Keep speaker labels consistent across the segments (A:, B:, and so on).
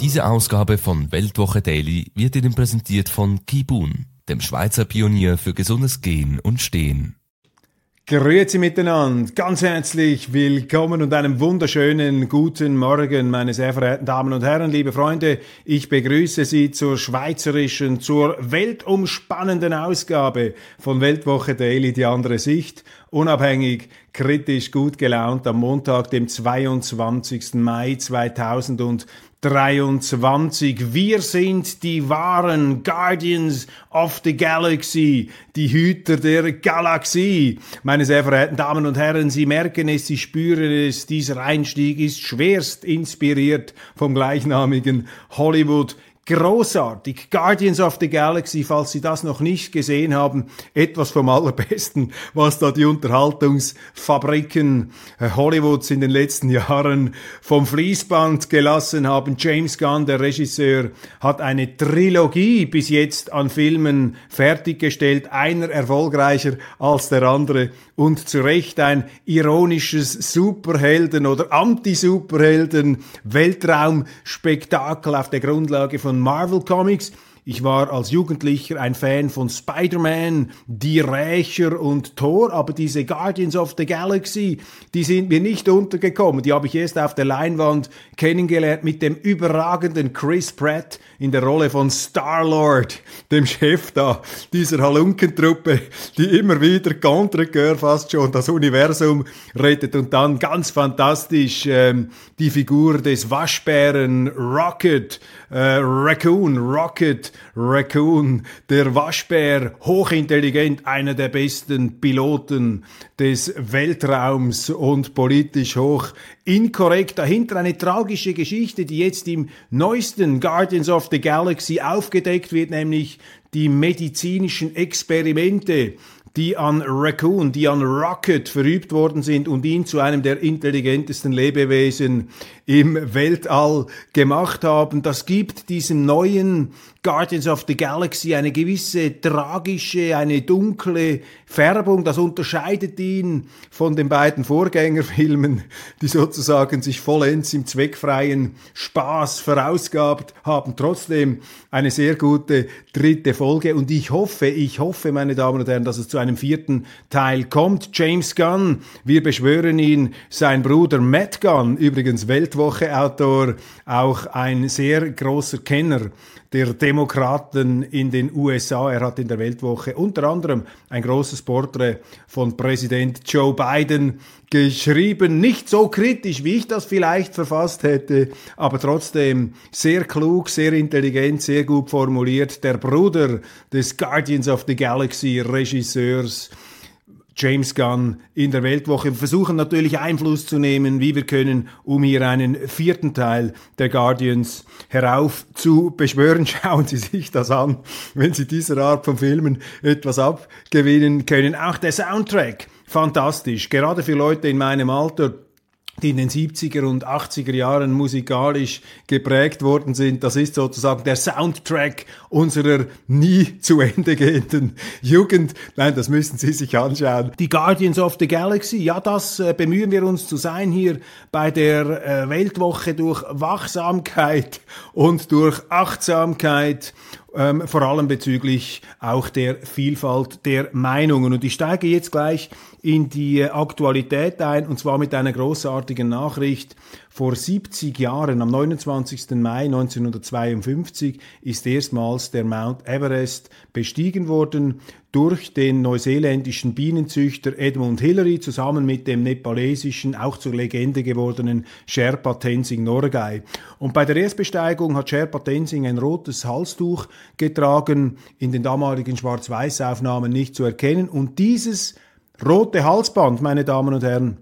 A: Diese Ausgabe von Weltwoche Daily wird Ihnen präsentiert von Kibun, dem Schweizer Pionier für gesundes Gehen und Stehen.
B: Grüezi miteinander, ganz herzlich willkommen und einen wunderschönen guten Morgen, meine sehr verehrten Damen und Herren, liebe Freunde. Ich begrüße Sie zur schweizerischen, zur weltumspannenden Ausgabe von Weltwoche Daily, die andere Sicht. Unabhängig, kritisch, gut gelaunt am Montag, dem 22. Mai 2000 23. Wir sind die wahren Guardians of the Galaxy, die Hüter der Galaxie. Meine sehr verehrten Damen und Herren, Sie merken es, Sie spüren es, dieser Einstieg ist schwerst inspiriert vom gleichnamigen Hollywood großartig. Guardians of the Galaxy, falls Sie das noch nicht gesehen haben, etwas vom Allerbesten, was da die Unterhaltungsfabriken äh, Hollywoods in den letzten Jahren vom Fließband gelassen haben. James Gunn, der Regisseur, hat eine Trilogie bis jetzt an Filmen fertiggestellt, einer erfolgreicher als der andere und zu Recht ein ironisches Superhelden- oder Anti-Superhelden-Weltraumspektakel auf der Grundlage von Marvel Comics. Ich war als Jugendlicher ein Fan von Spider-Man, Die Rächer und Thor, aber diese Guardians of the Galaxy, die sind mir nicht untergekommen. Die habe ich erst auf der Leinwand kennengelernt mit dem überragenden Chris Pratt in der Rolle von Star-Lord, dem Chef da dieser Halunkentruppe, die immer wieder Contrecoeur fast schon das Universum rettet und dann ganz fantastisch ähm, die Figur des Waschbären Rocket, äh, Raccoon, Rocket, Raccoon, der Waschbär, hochintelligent, einer der besten Piloten des Weltraums und politisch hoch inkorrekt. Dahinter eine tragische Geschichte, die jetzt im neuesten Guardians of the Galaxy aufgedeckt wird, nämlich die medizinischen Experimente, die an Raccoon, die an Rocket verübt worden sind und ihn zu einem der intelligentesten Lebewesen im Weltall gemacht haben. Das gibt diesem neuen Guardians of the Galaxy eine gewisse tragische, eine dunkle Färbung. Das unterscheidet ihn von den beiden Vorgängerfilmen, die sozusagen sich vollends im zweckfreien Spaß verausgabt haben. Trotzdem eine sehr gute dritte Folge und ich hoffe, ich hoffe, meine Damen und Herren, dass es zu einem vierten Teil kommt. James Gunn, wir beschwören ihn, sein Bruder Matt Gunn, übrigens Weltwoche-Autor, auch ein sehr großer Kenner der Demokraten in den USA. Er hat in der Weltwoche unter anderem ein großes Porträt von Präsident Joe Biden geschrieben. Nicht so kritisch, wie ich das vielleicht verfasst hätte, aber trotzdem sehr klug, sehr intelligent, sehr gut formuliert. Der Bruder des Guardians of the Galaxy Regisseurs James Gunn in der Weltwoche. Wir versuchen natürlich Einfluss zu nehmen, wie wir können, um hier einen vierten Teil der Guardians herauf zu beschwören. Schauen Sie sich das an, wenn Sie dieser Art von Filmen etwas abgewinnen können. Auch der Soundtrack, fantastisch. Gerade für Leute in meinem Alter, die in den 70er und 80er Jahren musikalisch geprägt worden sind. Das ist sozusagen der Soundtrack unserer nie zu Ende gehenden Jugend. Nein, das müssen Sie sich anschauen. Die Guardians of the Galaxy, ja, das äh, bemühen wir uns zu sein hier bei der äh, Weltwoche durch Wachsamkeit und durch Achtsamkeit ähm, vor allem bezüglich auch der Vielfalt der Meinungen. Und ich steige jetzt gleich in die Aktualität ein, und zwar mit einer großartigen Nachricht Vor 70 Jahren, am 29. Mai 1952, ist erstmals der Mount Everest bestiegen worden durch den neuseeländischen Bienenzüchter Edmund Hillary zusammen mit dem nepalesischen, auch zur Legende gewordenen Sherpa Tenzing Norgay. Und bei der Erstbesteigung hat Sherpa Tenzing ein rotes Halstuch getragen, in den damaligen Schwarz-Weiß-Aufnahmen nicht zu erkennen. Und dieses rote Halsband, meine Damen und Herren,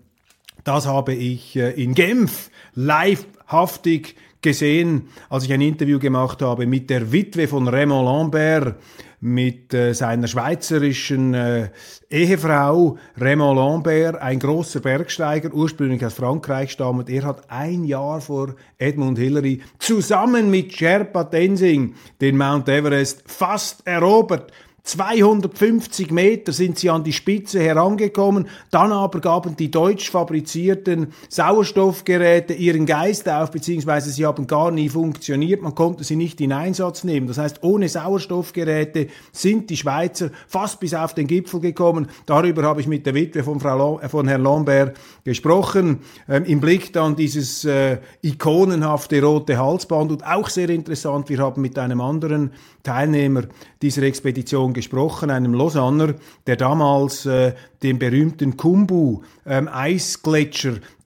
B: das habe ich äh, in Genf livehaftig gesehen, als ich ein Interview gemacht habe mit der Witwe von Raymond Lambert, mit äh, seiner schweizerischen äh, Ehefrau Raymond Lambert, ein großer Bergsteiger, ursprünglich aus Frankreich stammend. Er hat ein Jahr vor Edmund Hillary zusammen mit Sherpa Tenzing den Mount Everest fast erobert. 250 Meter sind sie an die Spitze herangekommen, dann aber gaben die deutsch fabrizierten Sauerstoffgeräte ihren Geist auf, beziehungsweise sie haben gar nie funktioniert, man konnte sie nicht in Einsatz nehmen. Das heißt, ohne Sauerstoffgeräte sind die Schweizer fast bis auf den Gipfel gekommen. Darüber habe ich mit der Witwe von, Frau äh, von Herrn Lambert gesprochen, ähm, im Blick dann dieses äh, ikonenhafte rote Halsband und auch sehr interessant, wir haben mit einem anderen Teilnehmer dieser Expedition gesprochen, einem Lausanner, der damals äh, den berühmten Kumbu ähm,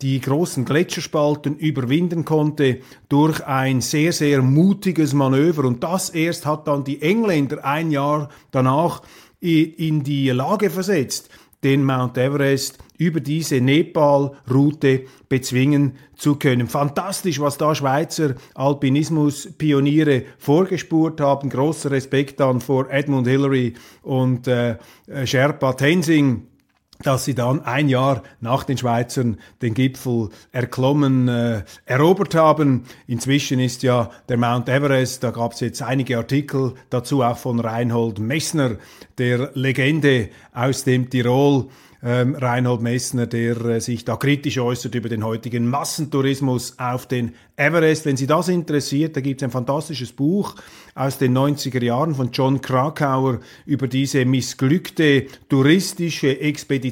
B: die großen Gletscherspalten überwinden konnte durch ein sehr, sehr mutiges Manöver. Und das erst hat dann die Engländer ein Jahr danach in die Lage versetzt, den Mount Everest über diese Nepal-Route bezwingen zu können. Fantastisch, was da Schweizer Alpinismus-Pioniere vorgespurt haben. Großer Respekt dann vor Edmund Hillary und äh, Sherpa Tenzing dass sie dann ein Jahr nach den Schweizern den Gipfel erklommen, äh, erobert haben. Inzwischen ist ja der Mount Everest, da gab es jetzt einige Artikel dazu, auch von Reinhold Messner, der Legende aus dem Tirol, ähm, Reinhold Messner, der äh, sich da kritisch äußert über den heutigen Massentourismus auf den Everest. Wenn Sie das interessiert, da gibt es ein fantastisches Buch aus den 90er Jahren von John Krakauer über diese missglückte touristische Expedition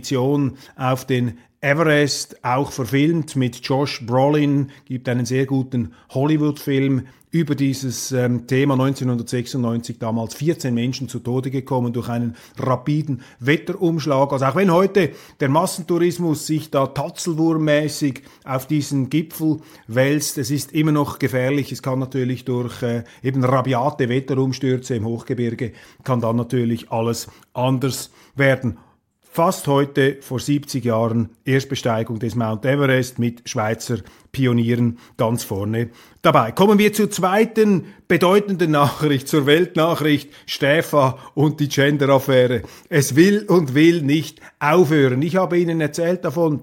B: auf den Everest, auch verfilmt mit Josh Brolin, gibt einen sehr guten Hollywood-Film über dieses ähm, Thema 1996 damals 14 Menschen zu Tode gekommen durch einen rapiden Wetterumschlag. Also auch wenn heute der Massentourismus sich da tatzelwurmmäßig auf diesen Gipfel wälzt, es ist immer noch gefährlich. Es kann natürlich durch äh, eben rabiate Wetterumstürze im Hochgebirge, kann dann natürlich alles anders werden fast heute vor 70 Jahren Erstbesteigung des Mount Everest mit Schweizer Pionieren ganz vorne dabei. Kommen wir zur zweiten bedeutenden Nachricht, zur Weltnachricht Stäfa und die Gender-Affäre. Es will und will nicht aufhören. Ich habe Ihnen erzählt davon,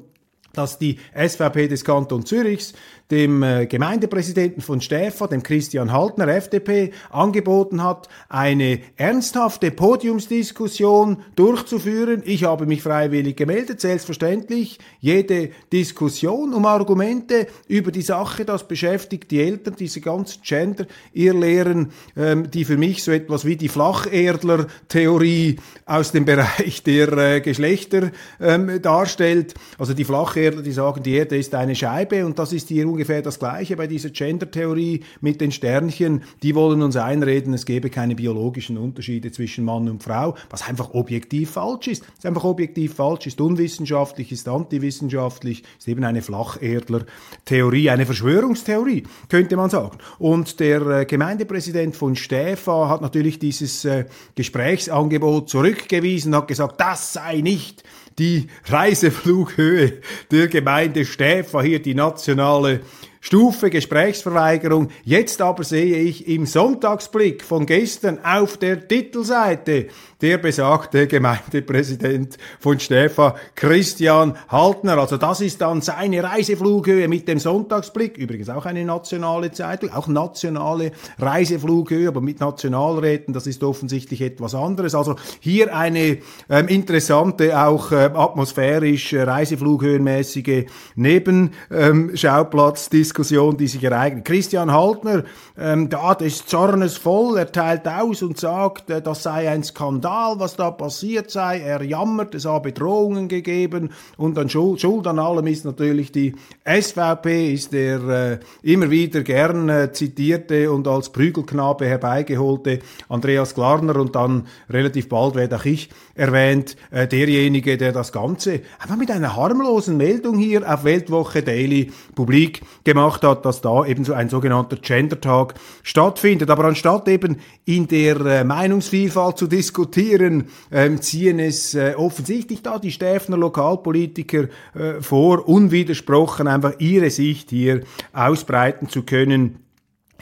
B: dass die SVP des Kanton Zürichs dem äh, Gemeindepräsidenten von Stäfa, dem Christian Haltner, FDP, angeboten hat, eine ernsthafte Podiumsdiskussion durchzuführen. Ich habe mich freiwillig gemeldet, selbstverständlich. Jede Diskussion um Argumente über die Sache, das beschäftigt die Eltern, diese ganzen Gender-Irrlehren, ähm, die für mich so etwas wie die Flacherdler-Theorie aus dem Bereich der äh, Geschlechter ähm, darstellt. Also die Flacherdler, die sagen, die Erde ist eine Scheibe und das ist hier ungefähr das Gleiche bei dieser Gender-Theorie mit den Sternchen. Die wollen uns einreden, es gebe keine biologischen Unterschiede zwischen Mann und Frau, was einfach objektiv falsch ist. Es ist einfach objektiv falsch, ist unwissenschaftlich, ist antiwissenschaftlich, ist eben eine Flacherdler-Theorie, eine Verschwörungstheorie, könnte man sagen. Und der äh, Gemeindepräsident von Stäfa hat natürlich dieses äh, Gesprächsangebot zurückgewiesen, hat gesagt, das sei nicht die Reiseflughöhe der Gemeinde Stäfa, hier die nationale Stufe Gesprächsverweigerung. Jetzt aber sehe ich im Sonntagsblick von gestern auf der Titelseite der besagte Gemeindepräsident von Stefa, Christian Haltner. Also das ist dann seine Reiseflughöhe mit dem Sonntagsblick. Übrigens auch eine nationale Zeitung, auch nationale Reiseflughöhe, aber mit Nationalräten, das ist offensichtlich etwas anderes. Also hier eine ähm, interessante, auch äh, atmosphärisch äh, Reiseflughöhenmäßige Nebenschauplatzdiskussion. Ähm, Diskussion, die sich ereignet. Christian Haltner, ähm, da des Zornes voll, er teilt aus und sagt, äh, das sei ein Skandal, was da passiert sei. Er jammert, es habe Drohungen gegeben und dann Schuld, Schuld an allem ist natürlich die SVP, ist der äh, immer wieder gern äh, zitierte und als Prügelknabe herbeigeholte Andreas Glarner und dann relativ bald werde auch ich erwähnt, äh, derjenige, der das Ganze einfach mit einer harmlosen Meldung hier auf Weltwoche Daily publik gemacht hat, dass da eben so ein sogenannter Gender-Tag stattfindet. Aber anstatt eben in der äh, Meinungsvielfalt zu diskutieren, ähm, ziehen es äh, offensichtlich da die Stäfner Lokalpolitiker äh, vor, unwidersprochen einfach ihre Sicht hier ausbreiten zu können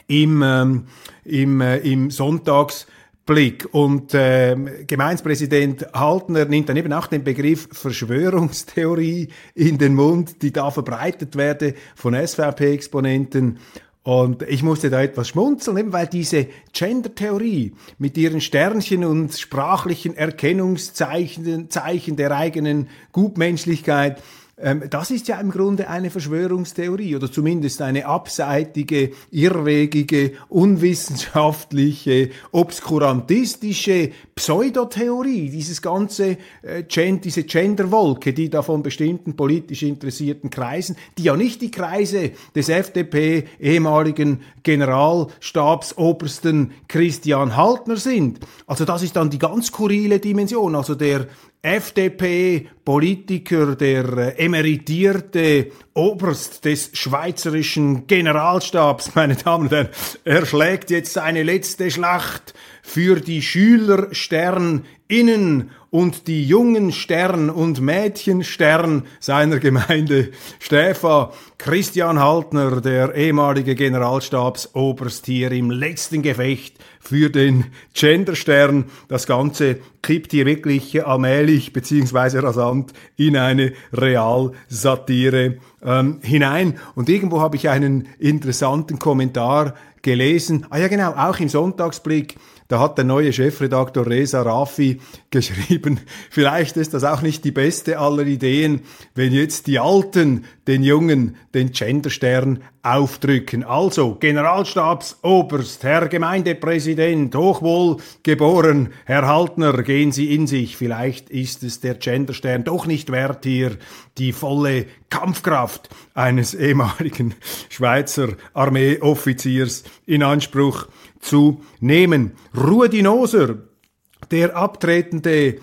B: im, ähm, im, äh, im Sonntags Blick. Und äh, Gemeinspräsident Haltner nimmt dann eben auch den Begriff Verschwörungstheorie in den Mund, die da verbreitet werde von SVP-Exponenten. Und ich musste da etwas schmunzeln, eben weil diese Gender-Theorie mit ihren Sternchen und sprachlichen Erkennungszeichen Zeichen der eigenen Gutmenschlichkeit ähm, das ist ja im Grunde eine Verschwörungstheorie oder zumindest eine abseitige, irrwegige, unwissenschaftliche, obskurantistische Pseudotheorie. Dieses ganze, äh, diese Genderwolke, die da von bestimmten politisch interessierten Kreisen, die ja nicht die Kreise des FDP ehemaligen Generalstabsobersten Christian Haltner sind. Also das ist dann die ganz skurrile Dimension. Also der FDP-Politiker, der äh, emeritierte Oberst des schweizerischen Generalstabs, meine Damen und Herren, er schlägt jetzt seine letzte Schlacht für die Schülerstern innen und die jungen Stern und Mädchenstern seiner Gemeinde. Stäfa, Christian Haltner, der ehemalige Generalstabsoberst hier im letzten Gefecht für den Genderstern. Das Ganze kippt hier wirklich allmählich beziehungsweise rasant in eine Realsatire ähm, hinein. Und irgendwo habe ich einen interessanten Kommentar gelesen. Ah ja genau, auch im Sonntagsblick da hat der neue Chefredaktor Reza Rafi geschrieben, vielleicht ist das auch nicht die beste aller Ideen, wenn jetzt die Alten den Jungen den Genderstern aufdrücken. Also, Generalstabsoberst, Herr Gemeindepräsident, hochwohl geboren, Herr Haltner, gehen Sie in sich. Vielleicht ist es der Genderstern doch nicht wert, hier die volle Kampfkraft eines ehemaligen Schweizer Armeeoffiziers in Anspruch zu nehmen. Rudi Noser, der abtretende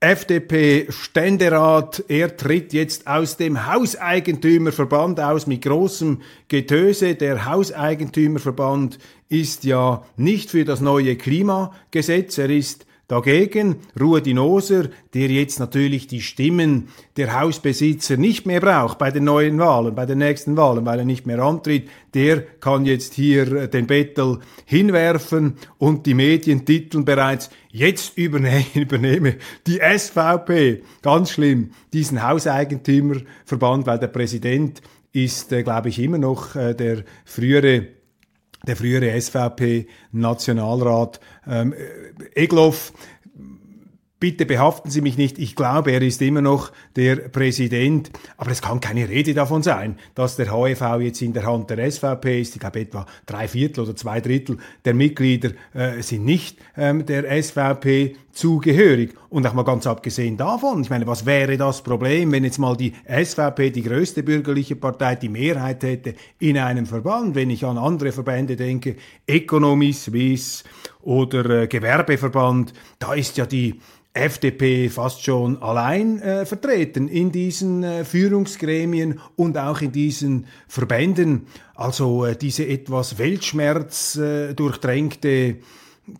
B: FDP-Ständerat, er tritt jetzt aus dem Hauseigentümerverband aus mit großem Getöse. Der Hauseigentümerverband ist ja nicht für das neue Klimagesetz, er ist Dagegen Ruedi Noser, der jetzt natürlich die Stimmen der Hausbesitzer nicht mehr braucht bei den neuen Wahlen, bei den nächsten Wahlen, weil er nicht mehr antritt, der kann jetzt hier äh, den Bettel hinwerfen und die Medien titeln bereits, jetzt übernehme, übernehme. Die SVP, ganz schlimm, diesen Hauseigentümerverband, weil der Präsident ist, äh, glaube ich, immer noch äh, der frühere der frühere SVP-Nationalrat ähm, Egloff. Bitte behaften Sie mich nicht, ich glaube, er ist immer noch der Präsident, aber es kann keine Rede davon sein, dass der HEV jetzt in der Hand der SVP ist. Ich glaube, etwa drei Viertel oder zwei Drittel der Mitglieder äh, sind nicht ähm, der SVP zugehörig. Und auch mal ganz abgesehen davon, ich meine, was wäre das Problem, wenn jetzt mal die SVP, die größte bürgerliche Partei, die Mehrheit hätte in einem Verband, wenn ich an andere Verbände denke, Economy Suisse oder äh, Gewerbeverband, da ist ja die FDP fast schon allein äh, vertreten in diesen äh, Führungsgremien und auch in diesen Verbänden. Also äh, diese etwas Weltschmerz äh, durchdrängte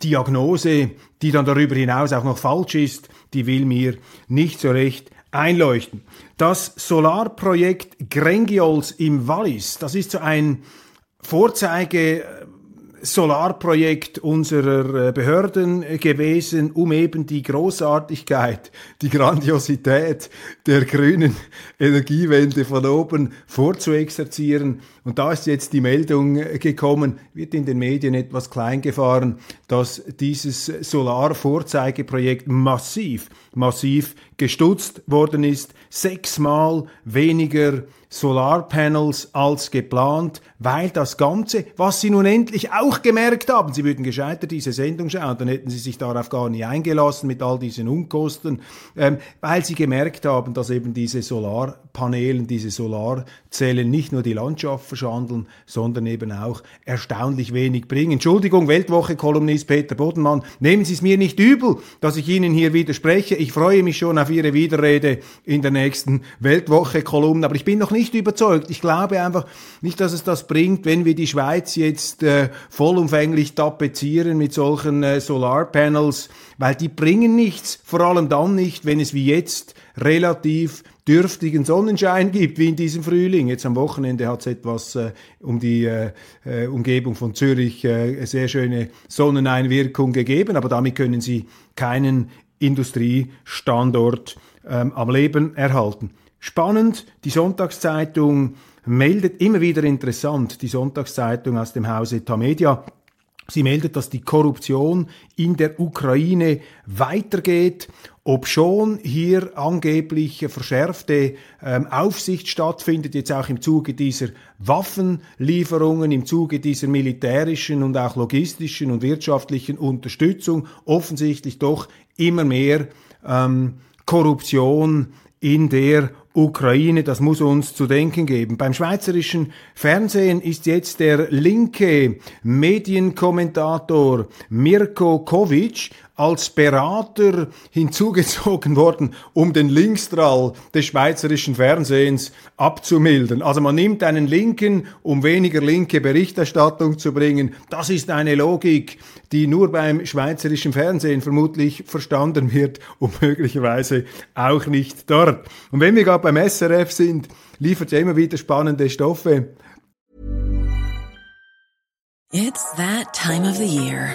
B: Diagnose, die dann darüber hinaus auch noch falsch ist, die will mir nicht so recht einleuchten. Das Solarprojekt Grengiols im Wallis, das ist so ein Vorzeige Solarprojekt unserer äh, Behörden gewesen, um eben die Großartigkeit, die Grandiosität der grünen Energiewende von oben vorzuexerzieren. Und da ist jetzt die Meldung gekommen, wird in den Medien etwas klein gefahren, dass dieses Solarvorzeigeprojekt massiv, massiv gestutzt worden ist. Sechsmal weniger Solarpanels als geplant, weil das Ganze, was Sie nun endlich auch gemerkt haben, Sie würden gescheiter diese Sendung schauen, dann hätten Sie sich darauf gar nicht eingelassen mit all diesen Unkosten, ähm, weil Sie gemerkt haben, dass eben diese Solarpanelen, diese Solarzellen nicht nur die Landschaft verschandeln, sondern eben auch erstaunlich wenig bringen. Entschuldigung, Weltwoche-Kolumnist Peter Bodenmann, nehmen Sie es mir nicht übel, dass ich Ihnen hier widerspreche. Ich freue mich schon auf Ihre Widerrede in der nächsten Weltwoche-Kolumne, aber ich bin noch nicht überzeugt. Ich glaube einfach nicht, dass es das bringt, wenn wir die Schweiz jetzt äh, vollumfänglich tapezieren mit solchen äh, Solarpanels, weil die bringen nichts, vor allem dann nicht, wenn es wie jetzt relativ dürftigen Sonnenschein gibt, wie in diesem Frühling. Jetzt am Wochenende hat es etwas äh, um die äh, äh, Umgebung von Zürich äh, sehr schöne Sonneneinwirkung gegeben, aber damit können Sie keinen Industriestandort ähm, am Leben erhalten. Spannend, die Sonntagszeitung meldet immer wieder interessant, die Sonntagszeitung aus dem Hause Tamedia. Sie meldet, dass die Korruption in der Ukraine weitergeht, ob schon hier angeblich verschärfte ähm, Aufsicht stattfindet, jetzt auch im Zuge dieser Waffenlieferungen, im Zuge dieser militärischen und auch logistischen und wirtschaftlichen Unterstützung, offensichtlich doch immer mehr ähm, Korruption in der Ukraine, das muss uns zu denken geben. Beim schweizerischen Fernsehen ist jetzt der linke Medienkommentator Mirko Kovic als Berater hinzugezogen worden, um den Linkstrall des schweizerischen Fernsehens abzumildern. Also man nimmt einen Linken, um weniger linke Berichterstattung zu bringen. Das ist eine Logik, die nur beim schweizerischen Fernsehen vermutlich verstanden wird und möglicherweise auch nicht dort. Und wenn wir gerade beim SRF sind, liefert ja immer wieder spannende Stoffe.
C: It's that time of the year.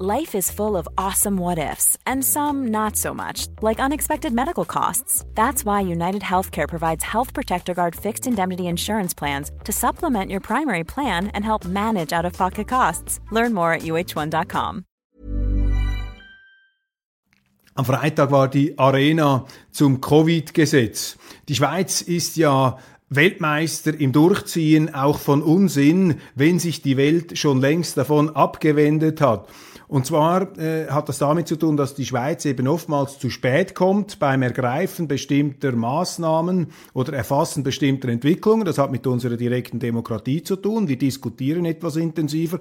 D: Life is full of awesome what ifs, and some not so much, like unexpected medical costs. That's why United Healthcare provides Health Protector Guard fixed indemnity insurance plans to supplement your primary plan and help manage out of pocket costs. Learn more at uh1.com.
B: Am Freitag war die Arena zum Covid-Gesetz. Die Schweiz ist ja Weltmeister im Durchziehen auch von Unsinn, wenn sich die Welt schon längst davon abgewendet hat. Und zwar äh, hat das damit zu tun, dass die Schweiz eben oftmals zu spät kommt beim Ergreifen bestimmter Maßnahmen oder Erfassen bestimmter Entwicklungen. Das hat mit unserer direkten Demokratie zu tun. Wir diskutieren etwas intensiver.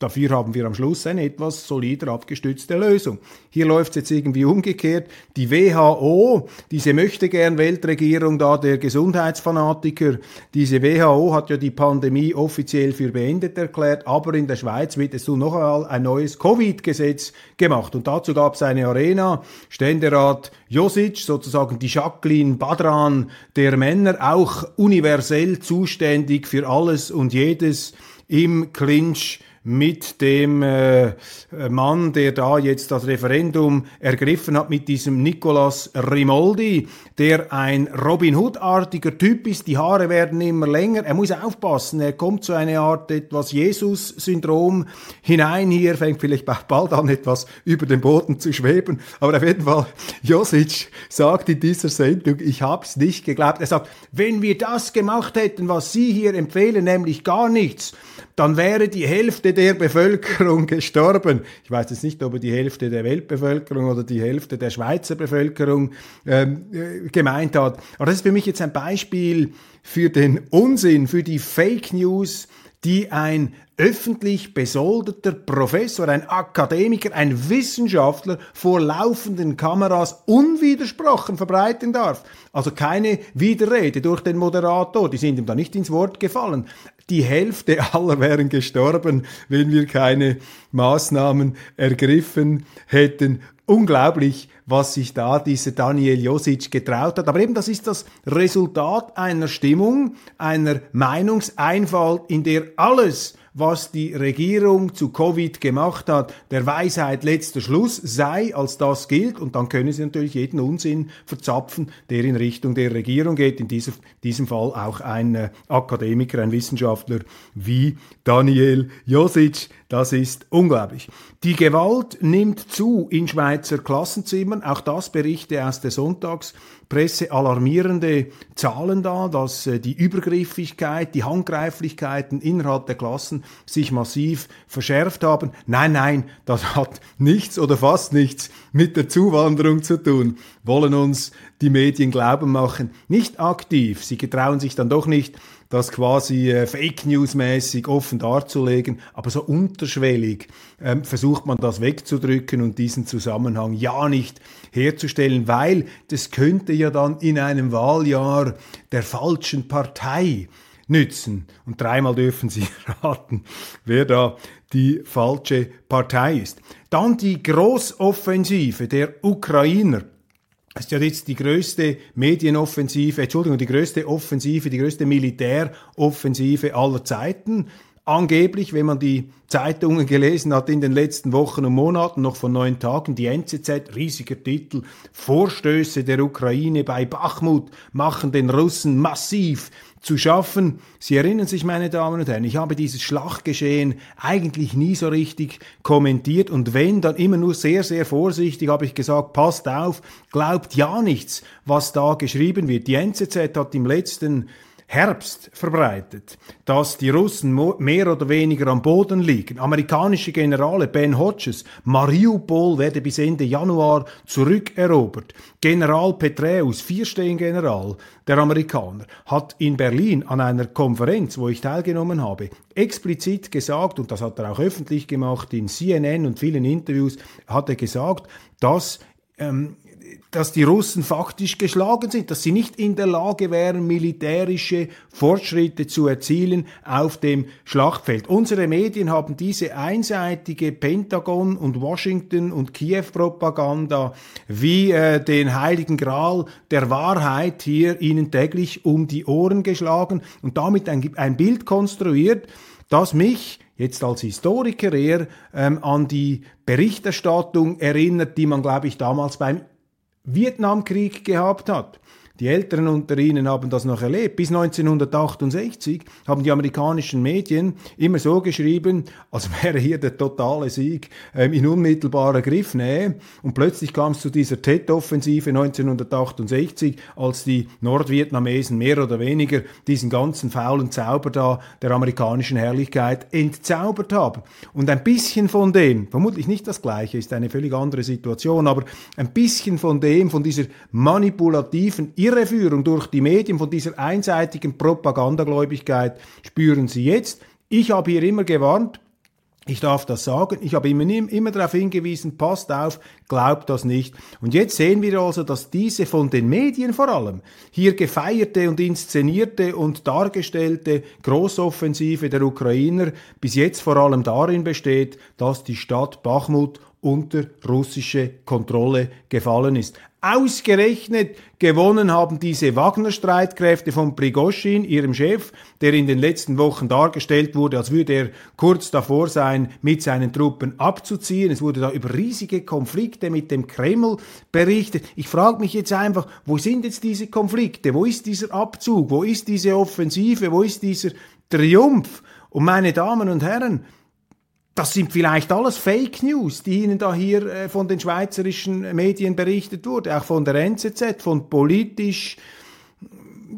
B: Dafür haben wir am Schluss eine etwas solider abgestützte Lösung. Hier läuft es jetzt irgendwie umgekehrt. Die WHO, diese möchte gern Weltregierung da der Gesundheitsfanatiker, diese WHO hat ja die Pandemie offiziell für beendet erklärt, aber in der Schweiz wird es nun noch einmal ein neues Covid-Gesetz gemacht. Und dazu gab es eine Arena, Ständerat Josic, sozusagen die Jacqueline Badran der Männer, auch universell zuständig für alles und jedes im Clinch mit dem äh, Mann, der da jetzt das Referendum ergriffen hat, mit diesem Nicolas Rimoldi, der ein Robin Hood-artiger Typ ist. Die Haare werden immer länger. Er muss aufpassen. Er kommt zu einer Art etwas Jesus-Syndrom hinein. Hier fängt vielleicht bald an, etwas über den Boden zu schweben. Aber auf jeden Fall, Josic sagt in dieser Sendung, ich hab's nicht geglaubt. Er sagt, wenn wir das gemacht hätten, was Sie hier empfehlen, nämlich gar nichts, dann wäre die Hälfte der Bevölkerung gestorben. Ich weiß jetzt nicht, ob er die Hälfte der Weltbevölkerung oder die Hälfte der Schweizer Bevölkerung ähm, äh, gemeint hat. Aber das ist für mich jetzt ein Beispiel für den Unsinn, für die Fake News, die ein öffentlich besoldeter Professor, ein Akademiker, ein Wissenschaftler vor laufenden Kameras unwidersprochen verbreiten darf. Also keine Widerrede durch den Moderator, die sind ihm da nicht ins Wort gefallen. Die Hälfte aller wären gestorben, wenn wir keine Maßnahmen ergriffen hätten. Unglaublich, was sich da dieser Daniel Josic getraut hat. Aber eben das ist das Resultat einer Stimmung, einer Meinungseinfalt, in der alles was die Regierung zu Covid gemacht hat, der Weisheit letzter Schluss sei, als das gilt. Und dann können sie natürlich jeden Unsinn verzapfen, der in Richtung der Regierung geht. In diesem, diesem Fall auch ein äh, Akademiker, ein Wissenschaftler wie Daniel Josic. Das ist unglaublich. Die Gewalt nimmt zu in Schweizer Klassenzimmern. Auch das Berichte aus der Sonntags Presse alarmierende Zahlen da, dass äh, die Übergriffigkeit, die Handgreiflichkeiten innerhalb der Klassen sich massiv verschärft haben. Nein, nein, das hat nichts oder fast nichts mit der Zuwanderung zu tun, wollen uns die Medien glauben machen. Nicht aktiv, sie getrauen sich dann doch nicht, das quasi äh, Fake News mäßig offen darzulegen, aber so unterschwellig ähm, versucht man das wegzudrücken und diesen Zusammenhang ja nicht herzustellen, weil das könnte ja dann in einem Wahljahr der falschen Partei nützen. Und dreimal dürfen Sie raten, wer da die falsche Partei ist. Dann die Großoffensive der Ukrainer. Das ist ja jetzt die größte Medienoffensive, Entschuldigung, die größte Offensive, die größte Militäroffensive aller Zeiten. Angeblich, wenn man die Zeitungen gelesen hat in den letzten Wochen und Monaten, noch von neun Tagen, die NZZ, riesiger Titel, Vorstöße der Ukraine bei Bachmut machen den Russen massiv zu schaffen. Sie erinnern sich, meine Damen und Herren, ich habe dieses Schlachtgeschehen eigentlich nie so richtig kommentiert und wenn, dann immer nur sehr, sehr vorsichtig habe ich gesagt, passt auf, glaubt ja nichts, was da geschrieben wird. Die NZZ hat im letzten Herbst verbreitet, dass die Russen mehr oder weniger am Boden liegen. Amerikanische Generale Ben Hodges, Mariupol werde bis Ende Januar zurückerobert. General Petraeus, Vierstehen-General der Amerikaner, hat in Berlin an einer Konferenz, wo ich teilgenommen habe, explizit gesagt, und das hat er auch öffentlich gemacht in CNN und vielen Interviews, hat er gesagt, dass ähm, dass die Russen faktisch geschlagen sind, dass sie nicht in der Lage wären, militärische Fortschritte zu erzielen auf dem Schlachtfeld. Unsere Medien haben diese einseitige Pentagon und Washington und Kiew-Propaganda wie äh, den heiligen Gral der Wahrheit hier ihnen täglich um die Ohren geschlagen und damit ein, ein Bild konstruiert, das mich jetzt als Historiker eher ähm, an die Berichterstattung erinnert, die man, glaube ich, damals beim Vietnamkrieg gehabt hat. Die Älteren unter Ihnen haben das noch erlebt. Bis 1968 haben die amerikanischen Medien immer so geschrieben, als wäre hier der totale Sieg ähm, in unmittelbarer Griffnähe. Und plötzlich kam es zu dieser Tet-Offensive 1968, als die Nordvietnamesen mehr oder weniger diesen ganzen faulen Zauber da der amerikanischen Herrlichkeit entzaubert haben. Und ein bisschen von dem, vermutlich nicht das gleiche, ist eine völlig andere Situation, aber ein bisschen von dem, von dieser manipulativen Irreführung durch die Medien von dieser einseitigen Propagandagläubigkeit spüren Sie jetzt. Ich habe hier immer gewarnt, ich darf das sagen. Ich habe immer, immer darauf hingewiesen, passt auf, glaubt das nicht. Und jetzt sehen wir also, dass diese von den Medien vor allem hier gefeierte und inszenierte und dargestellte Großoffensive der Ukrainer bis jetzt vor allem darin besteht, dass die Stadt Bachmut unter russische Kontrolle gefallen ist. Ausgerechnet gewonnen haben diese Wagner-Streitkräfte von Prigoschin, ihrem Chef, der in den letzten Wochen dargestellt wurde, als würde er kurz davor sein, mit seinen Truppen abzuziehen. Es wurde da über riesige Konflikte mit dem Kreml berichtet. Ich frage mich jetzt einfach, wo sind jetzt diese Konflikte? Wo ist dieser Abzug? Wo ist diese Offensive? Wo ist dieser Triumph? Und meine Damen und Herren, das sind vielleicht alles Fake News, die Ihnen da hier äh, von den schweizerischen Medien berichtet wurde, auch von der NZZ, von politisch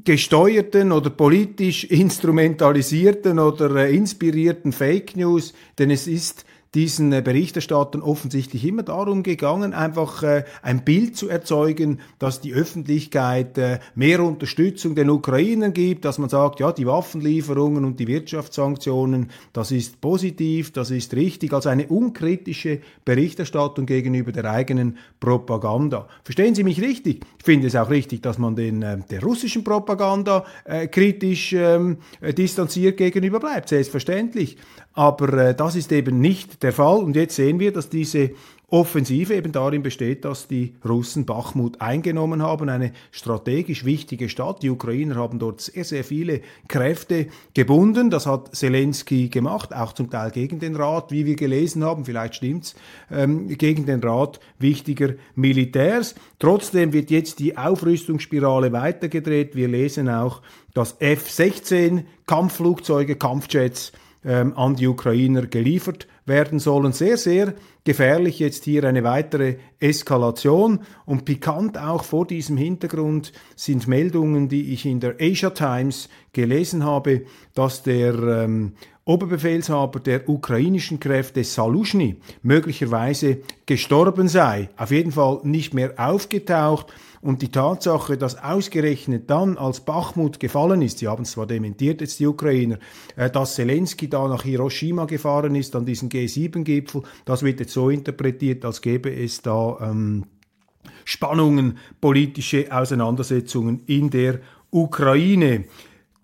B: gesteuerten oder politisch instrumentalisierten oder äh, inspirierten Fake News, denn es ist diesen äh, Berichterstattern offensichtlich immer darum gegangen, einfach äh, ein Bild zu erzeugen, dass die Öffentlichkeit äh, mehr Unterstützung den Ukrainern gibt, dass man sagt, ja, die Waffenlieferungen und die Wirtschaftssanktionen, das ist positiv, das ist richtig, also eine unkritische Berichterstattung gegenüber der eigenen Propaganda. Verstehen Sie mich richtig? Ich finde es auch richtig, dass man den der russischen Propaganda äh, kritisch ähm, äh, distanziert gegenüber bleibt, selbstverständlich. Aber äh, das ist eben nicht der Fall. Und jetzt sehen wir, dass diese Offensive eben darin besteht, dass die Russen Bachmut eingenommen haben, eine strategisch wichtige Stadt. Die Ukrainer haben dort sehr, sehr viele Kräfte gebunden. Das hat Zelensky gemacht, auch zum Teil gegen den Rat, wie wir gelesen haben, vielleicht stimmt's, ähm, gegen den Rat wichtiger Militärs. Trotzdem wird jetzt die Aufrüstungsspirale weitergedreht. Wir lesen auch, dass F-16 Kampfflugzeuge, Kampfjets ähm, an die Ukrainer geliefert werden sollen. Sehr, sehr gefährlich jetzt hier eine weitere Eskalation. Und pikant auch vor diesem Hintergrund sind Meldungen, die ich in der Asia Times gelesen habe, dass der ähm, Oberbefehlshaber der ukrainischen Kräfte Salushny möglicherweise gestorben sei, auf jeden Fall nicht mehr aufgetaucht. Und die Tatsache, dass ausgerechnet dann, als Bachmut gefallen ist, sie haben es zwar dementiert jetzt die Ukrainer, äh, dass Zelensky da nach Hiroshima gefahren ist, an diesen G7-Gipfel, das wird jetzt so interpretiert, als gäbe es da ähm, Spannungen, politische Auseinandersetzungen in der Ukraine.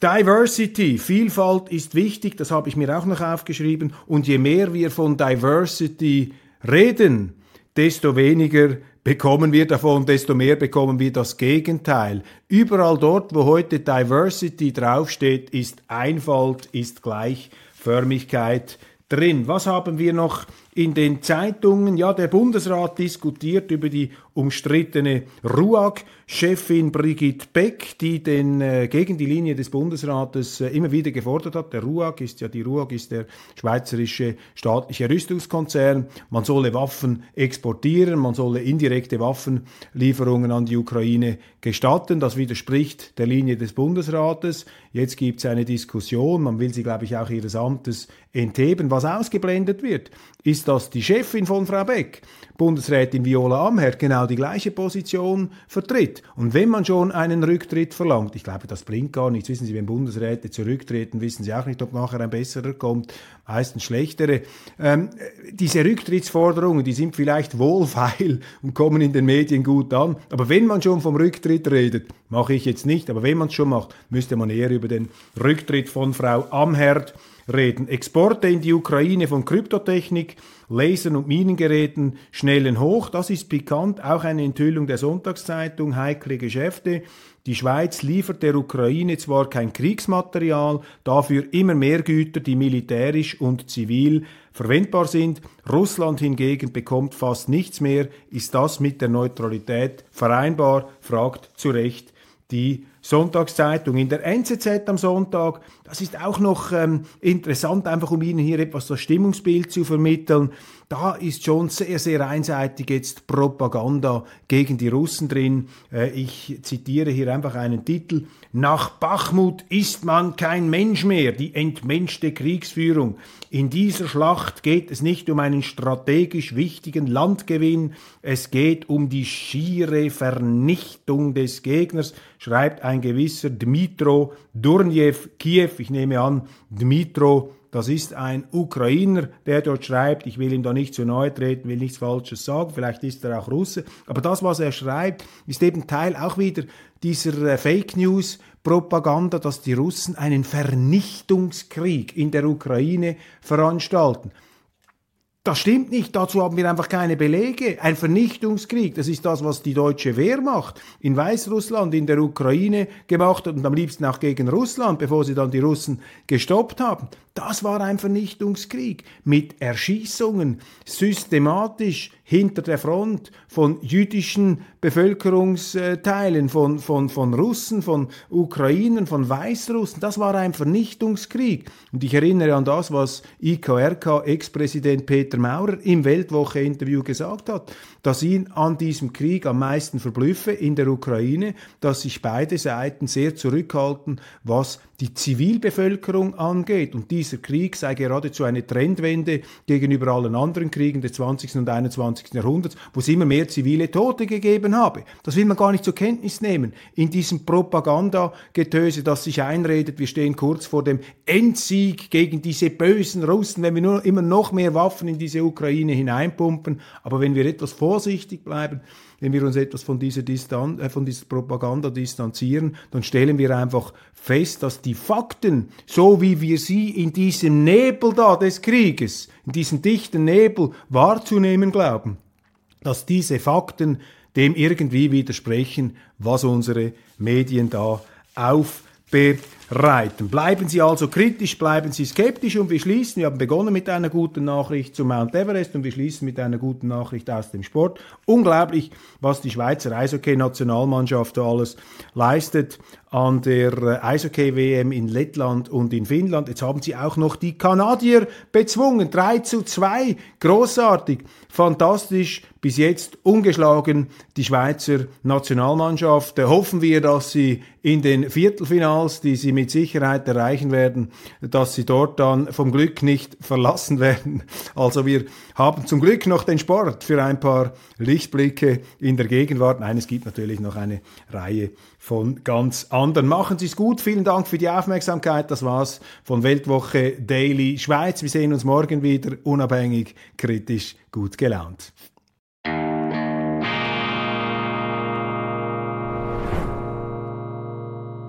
B: Diversity, Vielfalt ist wichtig, das habe ich mir auch noch aufgeschrieben. Und je mehr wir von Diversity reden, desto weniger bekommen wir davon, desto mehr bekommen wir das Gegenteil. Überall dort, wo heute Diversity draufsteht, ist Einfalt, ist Gleichförmigkeit drin. Was haben wir noch in den Zeitungen? Ja, der Bundesrat diskutiert über die umstrittene RUAG-Chefin Brigitte Beck, die den äh, gegen die Linie des Bundesrates äh, immer wieder gefordert hat. Der RUAG ist ja die RUAG ist der schweizerische staatliche Rüstungskonzern. Man solle Waffen exportieren, man solle indirekte Waffenlieferungen an die Ukraine gestatten. Das widerspricht der Linie des Bundesrates. Jetzt gibt es eine Diskussion. Man will sie, glaube ich, auch ihres Amtes entheben. Was ausgeblendet wird, ist, dass die Chefin von Frau Beck, Bundesrätin Viola Amherd, genau die gleiche Position vertritt. Und wenn man schon einen Rücktritt verlangt, ich glaube, das bringt gar nichts. Wissen Sie, wenn Bundesräte zurücktreten, wissen Sie auch nicht, ob nachher ein besserer kommt, meistens schlechtere. Ähm, diese Rücktrittsforderungen, die sind vielleicht wohlfeil und kommen in den Medien gut an. Aber wenn man schon vom Rücktritt redet, mache ich jetzt nicht, aber wenn man es schon macht, müsste man eher über den Rücktritt von Frau Amherd reden. Exporte in die Ukraine von Kryptotechnik, Lasern und Minengeräten schnellen hoch. Das ist pikant. Auch eine Enthüllung der Sonntagszeitung, heikle Geschäfte. Die Schweiz liefert der Ukraine zwar kein Kriegsmaterial, dafür immer mehr Güter, die militärisch und zivil verwendbar sind. Russland hingegen bekommt fast nichts mehr. Ist das mit der Neutralität vereinbar? fragt zu Recht die Sonntagszeitung. In der NZZ am Sonntag, das ist auch noch ähm, interessant, einfach um Ihnen hier etwas das Stimmungsbild zu vermitteln. Da ist schon sehr, sehr einseitig jetzt Propaganda gegen die Russen drin. Äh, ich zitiere hier einfach einen Titel. Nach Bachmut ist man kein Mensch mehr, die entmenschte Kriegsführung. In dieser Schlacht geht es nicht um einen strategisch wichtigen Landgewinn, es geht um die schiere Vernichtung des Gegners, schreibt ein gewisser Dmitro Durniev Kiew. Ich nehme an, Dmitro das ist ein Ukrainer, der dort schreibt, ich will ihm da nicht zu nahe treten, will nichts Falsches sagen, vielleicht ist er auch Russe, aber das, was er schreibt, ist eben Teil auch wieder dieser äh, Fake News Propaganda, dass die Russen einen Vernichtungskrieg in der Ukraine veranstalten. Das stimmt nicht, dazu haben wir einfach keine Belege. Ein Vernichtungskrieg, das ist das, was die deutsche Wehrmacht in Weißrussland, in der Ukraine gemacht hat und am liebsten auch gegen Russland, bevor sie dann die Russen gestoppt haben. Das war ein Vernichtungskrieg mit Erschießungen, systematisch hinter der Front von jüdischen Bevölkerungsteilen, von, von, von Russen, von Ukrainern, von Weißrussen. Das war ein Vernichtungskrieg. Und ich erinnere an das, was IKRK-Ex-Präsident Peter Maurer im Weltwoche-Interview gesagt hat, dass ihn an diesem Krieg am meisten verblüffe in der Ukraine, dass sich beide Seiten sehr zurückhalten, was die Zivilbevölkerung angeht. Und dieser Krieg sei geradezu eine Trendwende gegenüber allen anderen Kriegen des 20. und 21. Jahrhunderts, wo es immer mehr zivile Tote gegeben habe. Das will man gar nicht zur Kenntnis nehmen. In diesem Propagandagetöse, das sich einredet, wir stehen kurz vor dem Endsieg gegen diese bösen Russen, wenn wir nur immer noch mehr Waffen in diese Ukraine hineinpumpen. Aber wenn wir etwas vorsichtig bleiben, wenn wir uns etwas von dieser, Distan äh, von dieser Propaganda distanzieren, dann stellen wir einfach fest, dass die Fakten, so wie wir sie in diesem Nebel da des Krieges, in diesem dichten Nebel wahrzunehmen glauben, dass diese Fakten dem irgendwie widersprechen, was unsere Medien da aufbereiten reiten. Bleiben Sie also kritisch, bleiben Sie skeptisch und wir schließen, wir haben begonnen mit einer guten Nachricht zu Mount Everest und wir schließen mit einer guten Nachricht aus dem Sport. Unglaublich, was die Schweizer Eishockey-Nationalmannschaft da alles leistet an der äh, Eishockey-WM in Lettland und in Finnland. Jetzt haben sie auch noch die Kanadier bezwungen. 3 zu 2. Großartig. Fantastisch. Bis jetzt ungeschlagen die Schweizer Nationalmannschaft. Hoffen wir, dass sie in den Viertelfinals, die sie mit Sicherheit erreichen werden, dass sie dort dann vom Glück nicht verlassen werden. Also wir haben zum Glück noch den Sport für ein paar Lichtblicke in der Gegenwart. Nein, es gibt natürlich noch eine Reihe von ganz anderen. Machen Sie es gut. Vielen Dank für die Aufmerksamkeit. Das war's von Weltwoche Daily Schweiz. Wir sehen uns morgen wieder unabhängig, kritisch, gut gelaunt.